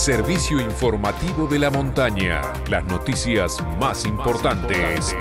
servicio informativo de la montaña. Las noticias más importantes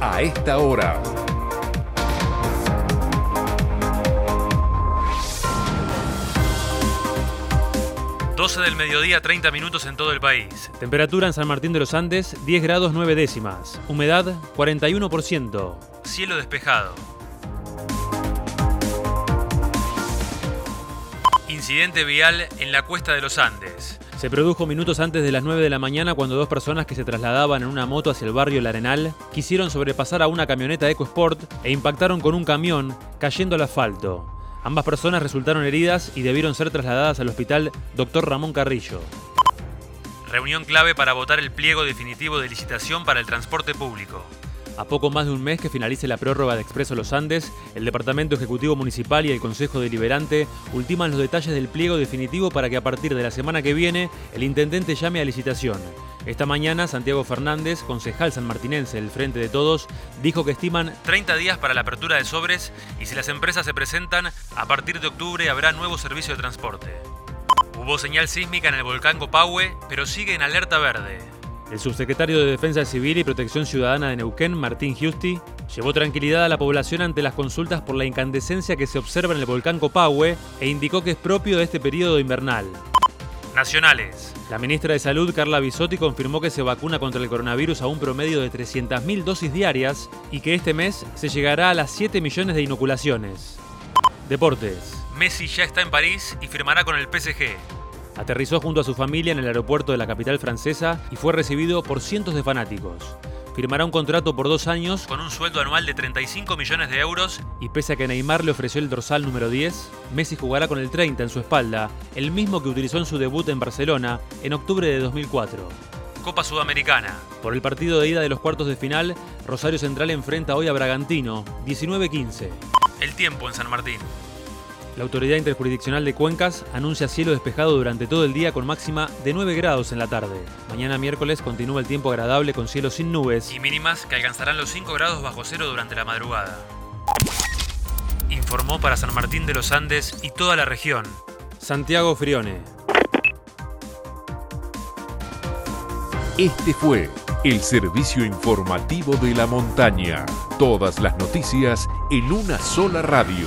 a esta hora. 12 del mediodía, 30 minutos en todo el país. Temperatura en San Martín de los Andes, 10 grados 9 décimas. Humedad, 41%. Cielo despejado. Incidente vial en la cuesta de los Andes. Se produjo minutos antes de las 9 de la mañana cuando dos personas que se trasladaban en una moto hacia el barrio El Arenal quisieron sobrepasar a una camioneta EcoSport e impactaron con un camión cayendo al asfalto. Ambas personas resultaron heridas y debieron ser trasladadas al hospital Dr. Ramón Carrillo. Reunión clave para votar el pliego definitivo de licitación para el transporte público. A poco más de un mes que finalice la prórroga de Expreso Los Andes, el Departamento Ejecutivo Municipal y el Consejo Deliberante ultiman los detalles del pliego definitivo para que a partir de la semana que viene el intendente llame a licitación. Esta mañana, Santiago Fernández, concejal sanmartinense del Frente de Todos, dijo que estiman 30 días para la apertura de sobres y si las empresas se presentan, a partir de octubre habrá nuevo servicio de transporte. Hubo señal sísmica en el volcán Copahue, pero sigue en alerta verde. El subsecretario de Defensa Civil y Protección Ciudadana de Neuquén, Martín Giusti, llevó tranquilidad a la población ante las consultas por la incandescencia que se observa en el volcán Copahue e indicó que es propio de este periodo invernal. Nacionales. La ministra de Salud, Carla Bisotti, confirmó que se vacuna contra el coronavirus a un promedio de 300.000 dosis diarias y que este mes se llegará a las 7 millones de inoculaciones. Deportes. Messi ya está en París y firmará con el PSG. Aterrizó junto a su familia en el aeropuerto de la capital francesa y fue recibido por cientos de fanáticos. Firmará un contrato por dos años con un sueldo anual de 35 millones de euros y pese a que Neymar le ofreció el dorsal número 10, Messi jugará con el 30 en su espalda, el mismo que utilizó en su debut en Barcelona en octubre de 2004. Copa Sudamericana. Por el partido de ida de los cuartos de final, Rosario Central enfrenta hoy a Bragantino, 19-15. El tiempo en San Martín. La Autoridad Interjurisdiccional de Cuencas anuncia cielo despejado durante todo el día con máxima de 9 grados en la tarde. Mañana miércoles continúa el tiempo agradable con cielo sin nubes. Y mínimas que alcanzarán los 5 grados bajo cero durante la madrugada. Informó para San Martín de los Andes y toda la región. Santiago Frione. Este fue el servicio informativo de la montaña. Todas las noticias en una sola radio.